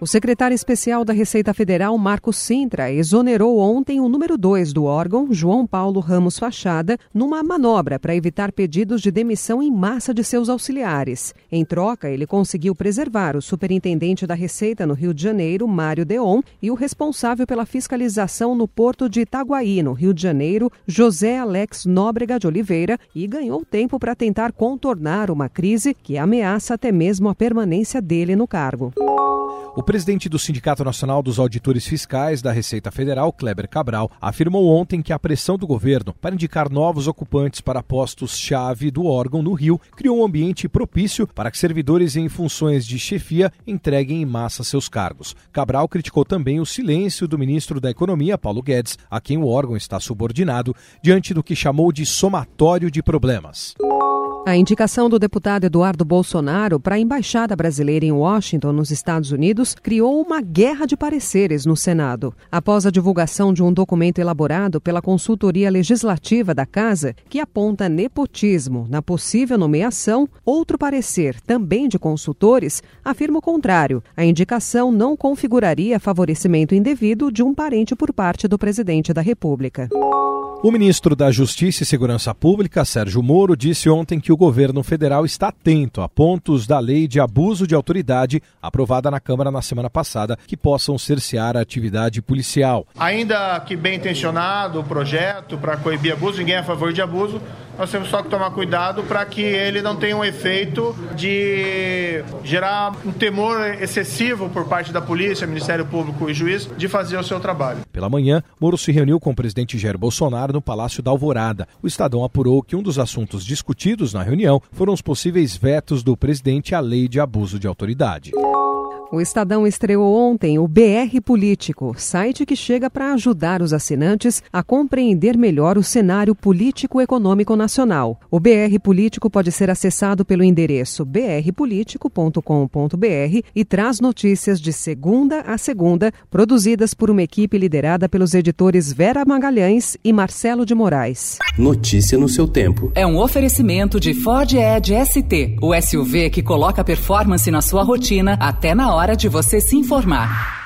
O secretário especial da Receita Federal, Marcos Sintra, exonerou ontem o número 2 do órgão, João Paulo Ramos Fachada, numa manobra para evitar pedidos de demissão em massa de seus auxiliares. Em troca, ele conseguiu preservar o superintendente da Receita no Rio de Janeiro, Mário Deon, e o responsável pela fiscalização no porto de Itaguaí, no Rio de Janeiro, José Alex Nóbrega de Oliveira, e ganhou tempo para tentar contornar uma crise que ameaça até mesmo a permanência dele no cargo. O presidente do Sindicato Nacional dos Auditores Fiscais da Receita Federal, Kleber Cabral, afirmou ontem que a pressão do governo para indicar novos ocupantes para postos-chave do órgão no Rio criou um ambiente propício para que servidores em funções de chefia entreguem em massa seus cargos. Cabral criticou também o silêncio do ministro da Economia, Paulo Guedes, a quem o órgão está subordinado, diante do que chamou de somatório de problemas. A indicação do deputado Eduardo Bolsonaro para a embaixada brasileira em Washington, nos Estados Unidos, criou uma guerra de pareceres no Senado. Após a divulgação de um documento elaborado pela consultoria legislativa da Casa, que aponta nepotismo na possível nomeação, outro parecer, também de consultores, afirma o contrário. A indicação não configuraria favorecimento indevido de um parente por parte do presidente da República. O ministro da Justiça e Segurança Pública, Sérgio Moro, disse ontem que o governo federal está atento a pontos da lei de abuso de autoridade aprovada na Câmara na semana passada que possam cercear a atividade policial. Ainda que bem intencionado o projeto para coibir abuso, ninguém é a favor de abuso, nós temos só que tomar cuidado para que ele não tenha um efeito de gerar um temor excessivo por parte da polícia, Ministério Público e juiz de fazer o seu trabalho. Pela manhã, Moro se reuniu com o presidente Jair Bolsonaro no Palácio da Alvorada. O Estadão apurou que um dos assuntos discutidos na reunião foram os possíveis vetos do presidente à lei de abuso de autoridade. O Estadão estreou ontem o BR Político, site que chega para ajudar os assinantes a compreender melhor o cenário político-econômico nacional. O BR Político pode ser acessado pelo endereço brpolitico.com.br e traz notícias de segunda a segunda, produzidas por uma equipe liderada pelos editores Vera Magalhães e Marcelo de Moraes. Notícia no seu tempo. É um oferecimento de Ford Edge ST, o SUV que coloca performance na sua rotina até na hora de você se informar.